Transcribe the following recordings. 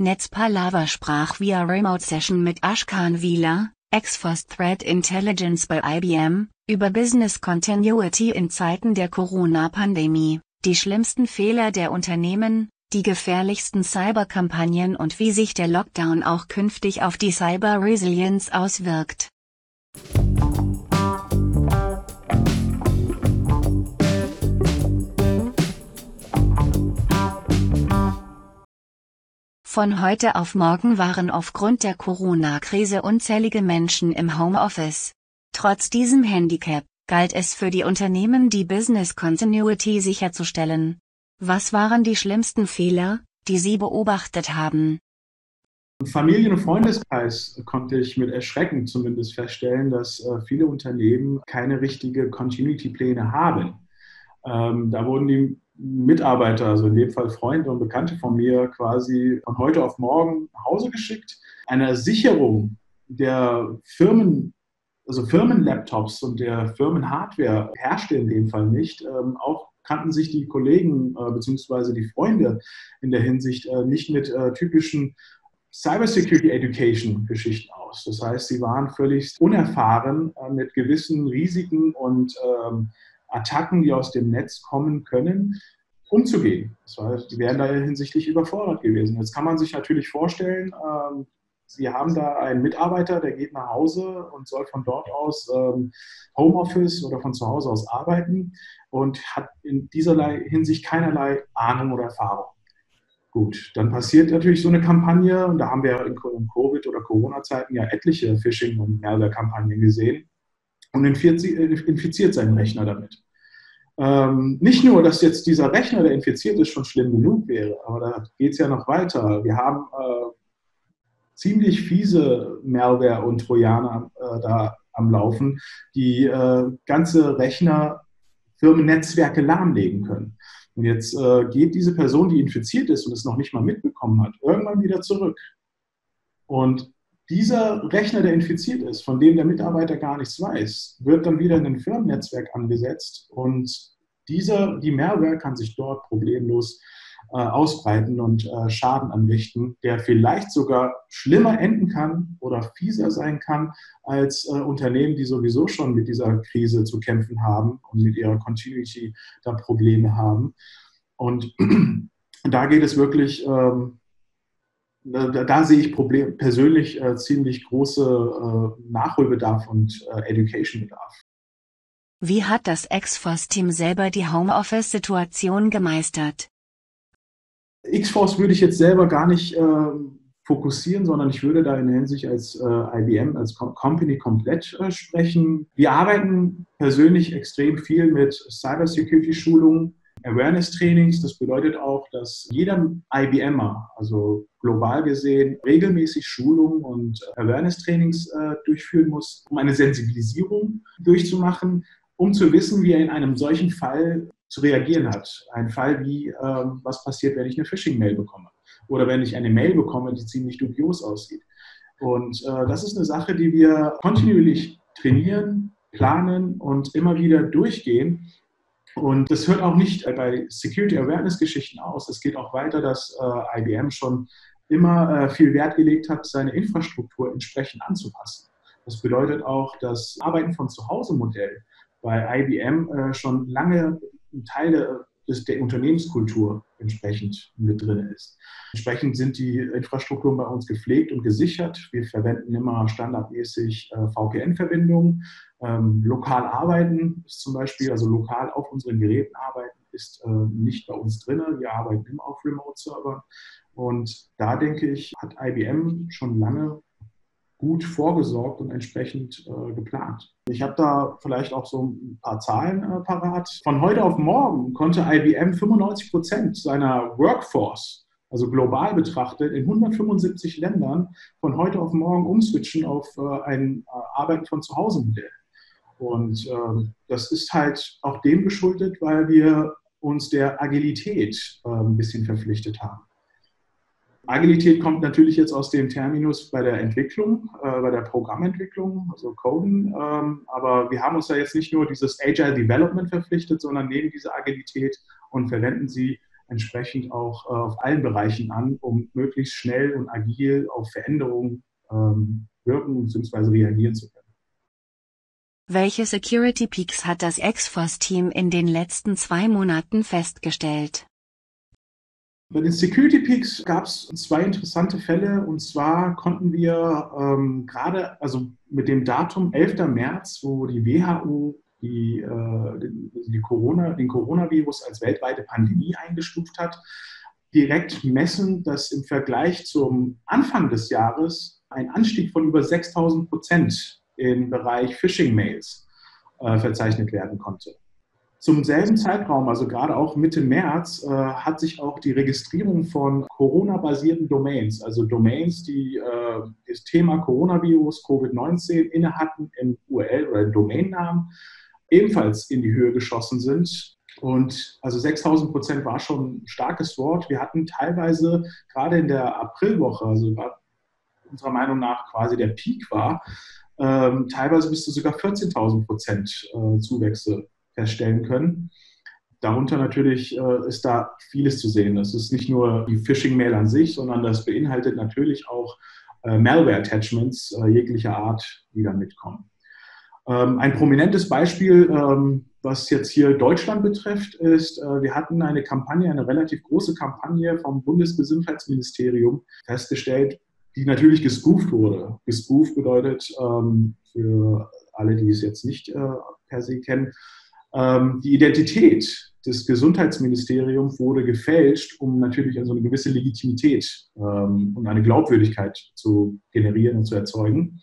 Netzpalava sprach via Remote Session mit Ashkan Wieler, Ex-Force Threat Intelligence bei IBM, über Business Continuity in Zeiten der Corona-Pandemie, die schlimmsten Fehler der Unternehmen, die gefährlichsten Cyberkampagnen und wie sich der Lockdown auch künftig auf die Cyber-Resilience auswirkt. Von heute auf morgen waren aufgrund der Corona-Krise unzählige Menschen im Homeoffice. Trotz diesem Handicap galt es für die Unternehmen die Business Continuity sicherzustellen. Was waren die schlimmsten Fehler, die Sie beobachtet haben? Im Familien- und Freundeskreis konnte ich mit Erschrecken zumindest feststellen, dass äh, viele Unternehmen keine richtige Continuity-Pläne haben. Ähm, da wurden die Mitarbeiter, also in dem Fall Freunde und Bekannte von mir, quasi von heute auf morgen nach Hause geschickt. Eine Sicherung der Firmen, also Firmenlaptops und der Firmenhardware herrschte in dem Fall nicht. Ähm, auch kannten sich die Kollegen äh, bzw. die Freunde in der Hinsicht äh, nicht mit äh, typischen Cybersecurity Education Geschichten aus. Das heißt, sie waren völlig unerfahren äh, mit gewissen Risiken und ähm, Attacken, die aus dem Netz kommen können, umzugehen. Das heißt, die wären da hinsichtlich überfordert gewesen. Jetzt kann man sich natürlich vorstellen, ähm, Sie haben da einen Mitarbeiter, der geht nach Hause und soll von dort aus ähm, Homeoffice oder von zu Hause aus arbeiten und hat in dieserlei Hinsicht keinerlei Ahnung oder Erfahrung. Gut, dann passiert natürlich so eine Kampagne und da haben wir in Covid- oder Corona-Zeiten ja etliche Phishing- und Malware-Kampagnen gesehen und infiziert seinen Rechner damit. Ähm, nicht nur, dass jetzt dieser Rechner, der infiziert ist, schon schlimm genug wäre, aber da geht es ja noch weiter. Wir haben äh, ziemlich fiese Malware und Trojaner äh, da am Laufen, die äh, ganze Rechner, Firmennetzwerke lahmlegen können. Und jetzt äh, geht diese Person, die infiziert ist und es noch nicht mal mitbekommen hat, irgendwann wieder zurück. Und dieser Rechner, der infiziert ist, von dem der Mitarbeiter gar nichts weiß, wird dann wieder in ein Firmennetzwerk angesetzt und dieser, die Malware kann sich dort problemlos äh, ausbreiten und äh, Schaden anrichten, der vielleicht sogar schlimmer enden kann oder fieser sein kann als äh, Unternehmen, die sowieso schon mit dieser Krise zu kämpfen haben und mit ihrer Continuity da Probleme haben. Und da geht es wirklich ähm, da, da, sehe ich Problem, persönlich äh, ziemlich große äh, Nachholbedarf und äh, Education-Bedarf. Wie hat das X-Force-Team selber die Homeoffice-Situation gemeistert? X-Force würde ich jetzt selber gar nicht ähm, fokussieren, sondern ich würde da in der Hinsicht als äh, IBM, als Com Company komplett äh, sprechen. Wir arbeiten persönlich extrem viel mit Cybersecurity-Schulungen Awareness-Trainings. Das bedeutet auch, dass jeder IBMer, also global gesehen, regelmäßig Schulungen und Awareness-Trainings äh, durchführen muss, um eine Sensibilisierung durchzumachen, um zu wissen, wie er in einem solchen Fall zu reagieren hat. Ein Fall wie, äh, was passiert, wenn ich eine Phishing-Mail bekomme oder wenn ich eine Mail bekomme, die ziemlich dubios aussieht. Und äh, das ist eine Sache, die wir kontinuierlich trainieren, planen und immer wieder durchgehen, und das hört auch nicht bei Security Awareness Geschichten aus. Es geht auch weiter, dass äh, IBM schon immer äh, viel Wert gelegt hat, seine Infrastruktur entsprechend anzupassen. Das bedeutet auch, das Arbeiten von Zuhause-Modell bei IBM äh, schon lange Teile des, der Unternehmenskultur entsprechend mit drin ist. Entsprechend sind die Infrastrukturen bei uns gepflegt und gesichert. Wir verwenden immer standardmäßig äh, VPN-Verbindungen. Ähm, lokal arbeiten ist zum Beispiel, also lokal auf unseren Geräten arbeiten, ist äh, nicht bei uns drin. Wir arbeiten immer auf Remote-Servern. Und da denke ich, hat IBM schon lange gut vorgesorgt und entsprechend äh, geplant. Ich habe da vielleicht auch so ein paar Zahlen äh, parat. Von heute auf morgen konnte IBM 95 Prozent seiner Workforce, also global betrachtet, in 175 Ländern von heute auf morgen umswitchen auf äh, ein äh, Arbeiten von zu Hause Modell. Und ähm, das ist halt auch dem geschuldet, weil wir uns der Agilität äh, ein bisschen verpflichtet haben. Agilität kommt natürlich jetzt aus dem Terminus bei der Entwicklung, äh, bei der Programmentwicklung, also Coden. Ähm, aber wir haben uns da jetzt nicht nur dieses Agile Development verpflichtet, sondern nehmen diese Agilität und verwenden sie entsprechend auch äh, auf allen Bereichen an, um möglichst schnell und agil auf Veränderungen ähm, wirken bzw. reagieren zu können. Welche Security Peaks hat das Exforce-Team in den letzten zwei Monaten festgestellt? Bei den Security Peaks gab es zwei interessante Fälle und zwar konnten wir ähm, gerade, also mit dem Datum 11. März, wo die WHO die, äh, die Corona, den Coronavirus als weltweite Pandemie eingestuft hat, direkt messen, dass im Vergleich zum Anfang des Jahres ein Anstieg von über 6000 Prozent im Bereich Phishing-Mails äh, verzeichnet werden konnte. Zum selben Zeitraum, also gerade auch Mitte März, äh, hat sich auch die Registrierung von Corona-basierten Domains, also Domains, die äh, das Thema Coronavirus, Covid-19 innehatten im URL oder im Domainnamen, ebenfalls in die Höhe geschossen sind. Und also 6000 Prozent war schon ein starkes Wort. Wir hatten teilweise gerade in der Aprilwoche, also unserer Meinung nach quasi der Peak war, ähm, teilweise bis zu sogar 14.000 Prozent äh, Zuwächse feststellen können. Darunter natürlich äh, ist da vieles zu sehen. Das ist nicht nur die Phishing-Mail an sich, sondern das beinhaltet natürlich auch äh, Malware-Attachments äh, jeglicher Art, die da mitkommen. Ähm, ein prominentes Beispiel, ähm, was jetzt hier Deutschland betrifft, ist, äh, wir hatten eine Kampagne, eine relativ große Kampagne vom Bundesgesundheitsministerium festgestellt, die natürlich gespooft wurde. Gespooft bedeutet ähm, für alle, die es jetzt nicht äh, per se kennen, ähm, die Identität des Gesundheitsministeriums wurde gefälscht, um natürlich also eine gewisse Legitimität ähm, und eine Glaubwürdigkeit zu generieren und zu erzeugen.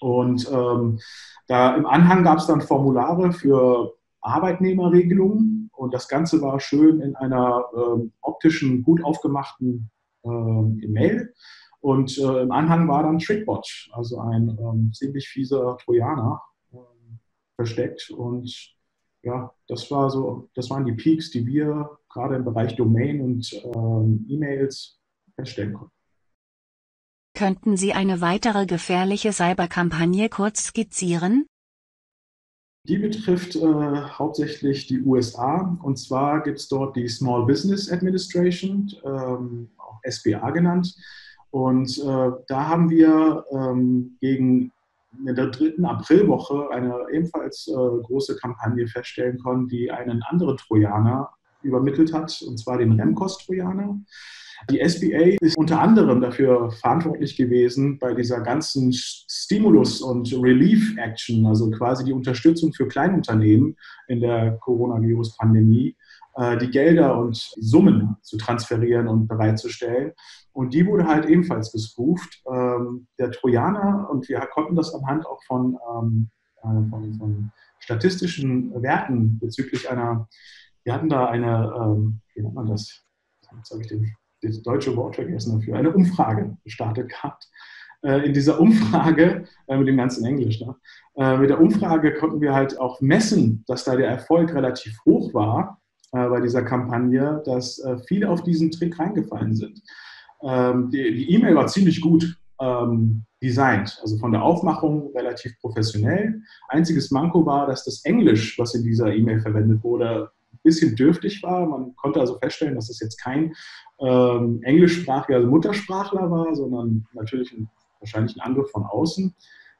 Und ähm, da im Anhang gab es dann Formulare für Arbeitnehmerregelungen und das Ganze war schön in einer ähm, optischen, gut aufgemachten ähm, E-Mail. Und äh, im Anhang war dann Trickbot, also ein ähm, ziemlich fieser Trojaner, ähm, versteckt. Und ja, das war so, das waren die Peaks, die wir gerade im Bereich Domain und ähm, E-Mails feststellen konnten. Könnten Sie eine weitere gefährliche Cyberkampagne kurz skizzieren? Die betrifft äh, hauptsächlich die USA. Und zwar gibt es dort die Small Business Administration, ähm, auch SBA genannt. Und äh, da haben wir ähm, gegen in der dritten Aprilwoche eine ebenfalls äh, große Kampagne feststellen können, die einen anderen Trojaner übermittelt hat, und zwar den Remkos-Trojaner. Die SBA ist unter anderem dafür verantwortlich gewesen, bei dieser ganzen Stimulus- und Relief-Action, also quasi die Unterstützung für Kleinunternehmen in der Coronavirus-Pandemie, äh, die Gelder und Summen zu transferieren und bereitzustellen. Und die wurde halt ebenfalls gespooft. Ähm, der Trojaner, und wir konnten das anhand auch von, ähm, äh, von, von statistischen Werten bezüglich einer, wir hatten da eine, ähm, wie nennt man das? Jetzt habe ich den, das deutsche Wort vergessen dafür, eine Umfrage gestartet gehabt. Äh, in dieser Umfrage, äh, mit dem ganzen Englisch, ne? mit der Umfrage konnten wir halt auch messen, dass da der Erfolg relativ hoch war bei dieser Kampagne, dass viele auf diesen Trick reingefallen sind. Ähm, die E-Mail war ziemlich gut ähm, designt, also von der Aufmachung relativ professionell. Einziges Manko war, dass das Englisch, was in dieser E-Mail verwendet wurde, ein bisschen dürftig war. Man konnte also feststellen, dass es jetzt kein ähm, englischsprachiger also Muttersprachler war, sondern natürlich ein, wahrscheinlich ein Angriff von außen.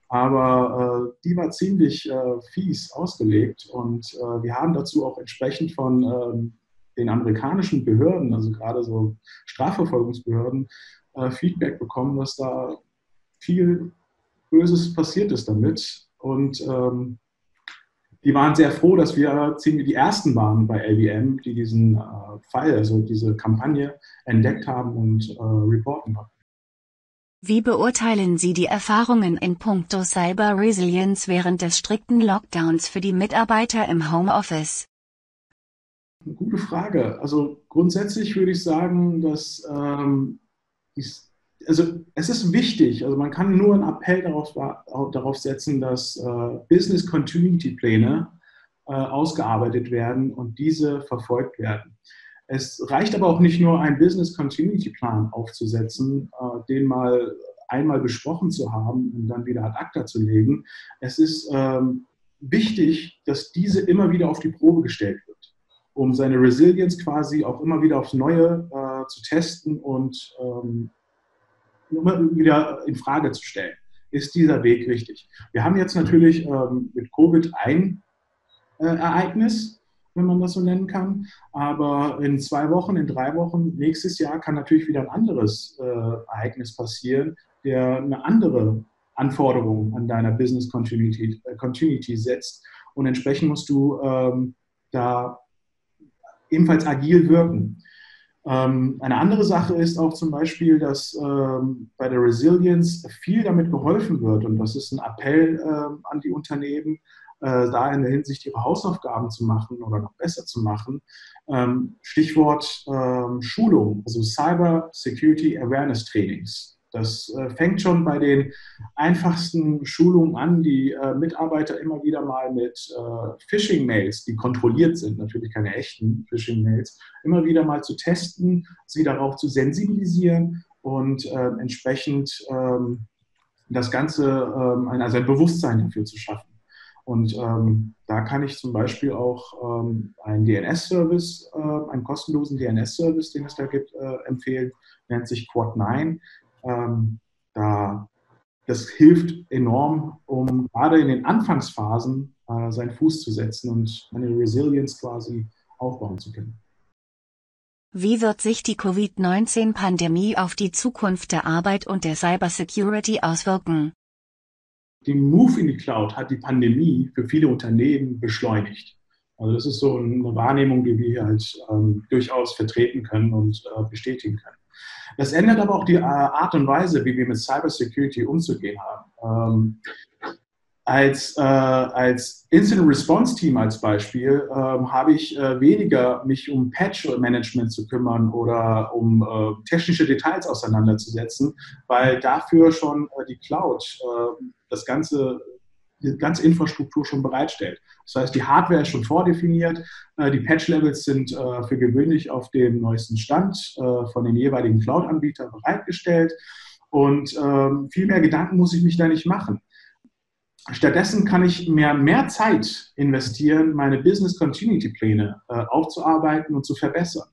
Aber äh, die war ziemlich äh, fies ausgelegt und äh, wir haben dazu auch entsprechend von ähm, den amerikanischen Behörden, also gerade so Strafverfolgungsbehörden, äh, Feedback bekommen, dass da viel Böses passiert ist damit. Und ähm, die waren sehr froh, dass wir ziemlich die ersten waren bei LBM, die diesen äh, Fall, also diese Kampagne entdeckt haben und äh, reporten konnten. Wie beurteilen Sie die Erfahrungen in puncto Cyber Resilience während des strikten Lockdowns für die Mitarbeiter im Homeoffice? Eine gute Frage. Also grundsätzlich würde ich sagen, dass ähm, dies, also es ist wichtig, also man kann nur einen Appell darauf, darauf setzen, dass äh, Business Continuity Pläne äh, ausgearbeitet werden und diese verfolgt werden. Es reicht aber auch nicht nur, einen Business Continuity Plan aufzusetzen, äh, den mal einmal besprochen zu haben und dann wieder ad acta zu legen. Es ist ähm, wichtig, dass diese immer wieder auf die Probe gestellt wird. Um seine Resilience quasi auch immer wieder aufs Neue äh, zu testen und ähm, immer wieder in Frage zu stellen. Ist dieser Weg richtig? Wir haben jetzt natürlich ähm, mit Covid ein äh, Ereignis, wenn man das so nennen kann. Aber in zwei Wochen, in drei Wochen, nächstes Jahr kann natürlich wieder ein anderes äh, Ereignis passieren, der eine andere Anforderung an deiner Business Continuity, äh, Continuity setzt. Und entsprechend musst du ähm, da ebenfalls agil wirken. Ähm, eine andere Sache ist auch zum Beispiel, dass ähm, bei der Resilience viel damit geholfen wird. Und das ist ein Appell äh, an die Unternehmen, äh, da in der Hinsicht ihre Hausaufgaben zu machen oder noch besser zu machen. Ähm, Stichwort ähm, Schulung, also Cyber Security Awareness Trainings. Das äh, fängt schon bei den einfachsten Schulungen an, die äh, Mitarbeiter immer wieder mal mit äh, Phishing-Mails, die kontrolliert sind, natürlich keine echten Phishing-Mails, immer wieder mal zu testen, sie darauf zu sensibilisieren und äh, entsprechend ähm, das Ganze, ähm, also ein Bewusstsein dafür zu schaffen. Und ähm, da kann ich zum Beispiel auch ähm, einen DNS-Service, äh, einen kostenlosen DNS-Service, den es da gibt, äh, empfehlen, nennt sich Quad9. Ähm, da, das hilft enorm, um gerade in den Anfangsphasen äh, seinen Fuß zu setzen und eine Resilience quasi aufbauen zu können. Wie wird sich die Covid-19-Pandemie auf die Zukunft der Arbeit und der Cybersecurity auswirken? den Move in die Cloud hat die Pandemie für viele Unternehmen beschleunigt. Also das ist so eine Wahrnehmung, die wir halt ähm, durchaus vertreten können und äh, bestätigen können. Das ändert aber auch die äh, Art und Weise, wie wir mit Cybersecurity umzugehen haben. Ähm, als, äh, als Incident Response Team als Beispiel ähm, habe ich äh, weniger mich um Patch Management zu kümmern oder um äh, technische Details auseinanderzusetzen, weil dafür schon äh, die Cloud äh, das ganze die ganze Infrastruktur schon bereitstellt. Das heißt, die Hardware ist schon vordefiniert, äh, die Patch-Levels sind für gewöhnlich auf dem neuesten Stand von den jeweiligen Cloud-Anbietern bereitgestellt und ähm, viel mehr Gedanken muss ich mich da nicht machen. Stattdessen kann ich mehr, mehr Zeit investieren, meine Business Continuity Pläne äh, aufzuarbeiten und zu verbessern.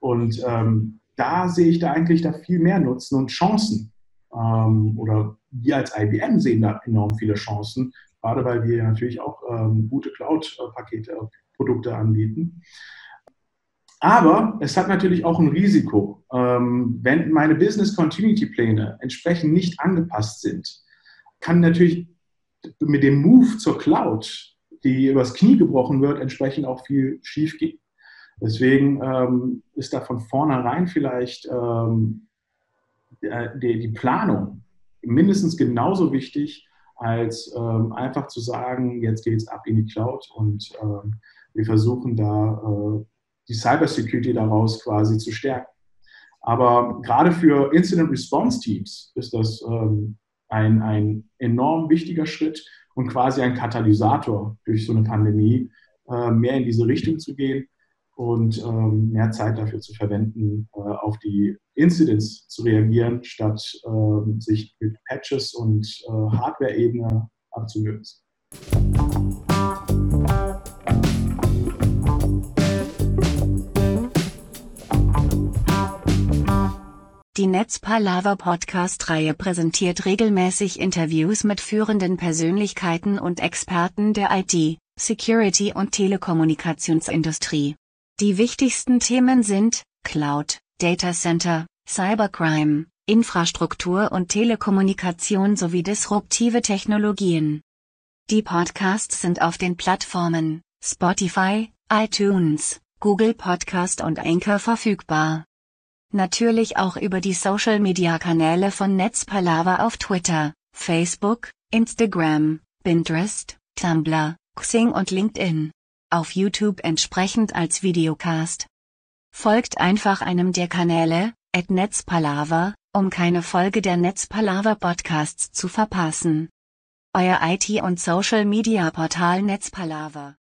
Und ähm, da sehe ich da eigentlich da viel mehr Nutzen und Chancen. Ähm, oder wir als IBM sehen da enorm viele Chancen, gerade weil wir natürlich auch ähm, gute Cloud-Pakete, Produkte anbieten. Aber es hat natürlich auch ein Risiko. Ähm, wenn meine Business Continuity Pläne entsprechend nicht angepasst sind, kann natürlich mit dem Move zur Cloud, die übers Knie gebrochen wird, entsprechend auch viel schief geht. Deswegen ähm, ist da von vornherein vielleicht ähm, die, die, Planung mindestens genauso wichtig, als ähm, einfach zu sagen, jetzt geht es ab in die Cloud und ähm, wir versuchen da äh, die Cybersecurity daraus quasi zu stärken. Aber gerade für Incident Response Teams ist das ähm, ein, ein enorm wichtiger Schritt und quasi ein Katalysator durch so eine Pandemie, äh, mehr in diese Richtung zu gehen und ähm, mehr Zeit dafür zu verwenden, äh, auf die Incidents zu reagieren, statt äh, sich mit Patches und äh, Hardware-Ebene abzulösen. Die Netzpalava Podcast-Reihe präsentiert regelmäßig Interviews mit führenden Persönlichkeiten und Experten der IT, Security und Telekommunikationsindustrie. Die wichtigsten Themen sind Cloud, Data Center, Cybercrime, Infrastruktur und Telekommunikation sowie disruptive Technologien. Die Podcasts sind auf den Plattformen Spotify, iTunes, Google Podcast und Anchor verfügbar. Natürlich auch über die Social Media Kanäle von Netzpalava auf Twitter, Facebook, Instagram, Pinterest, Tumblr, Xing und LinkedIn. Auf YouTube entsprechend als Videocast. Folgt einfach einem der Kanäle, at Netzpalava, um keine Folge der Netzpalava Podcasts zu verpassen. Euer IT- und Social Media Portal Netzpalava.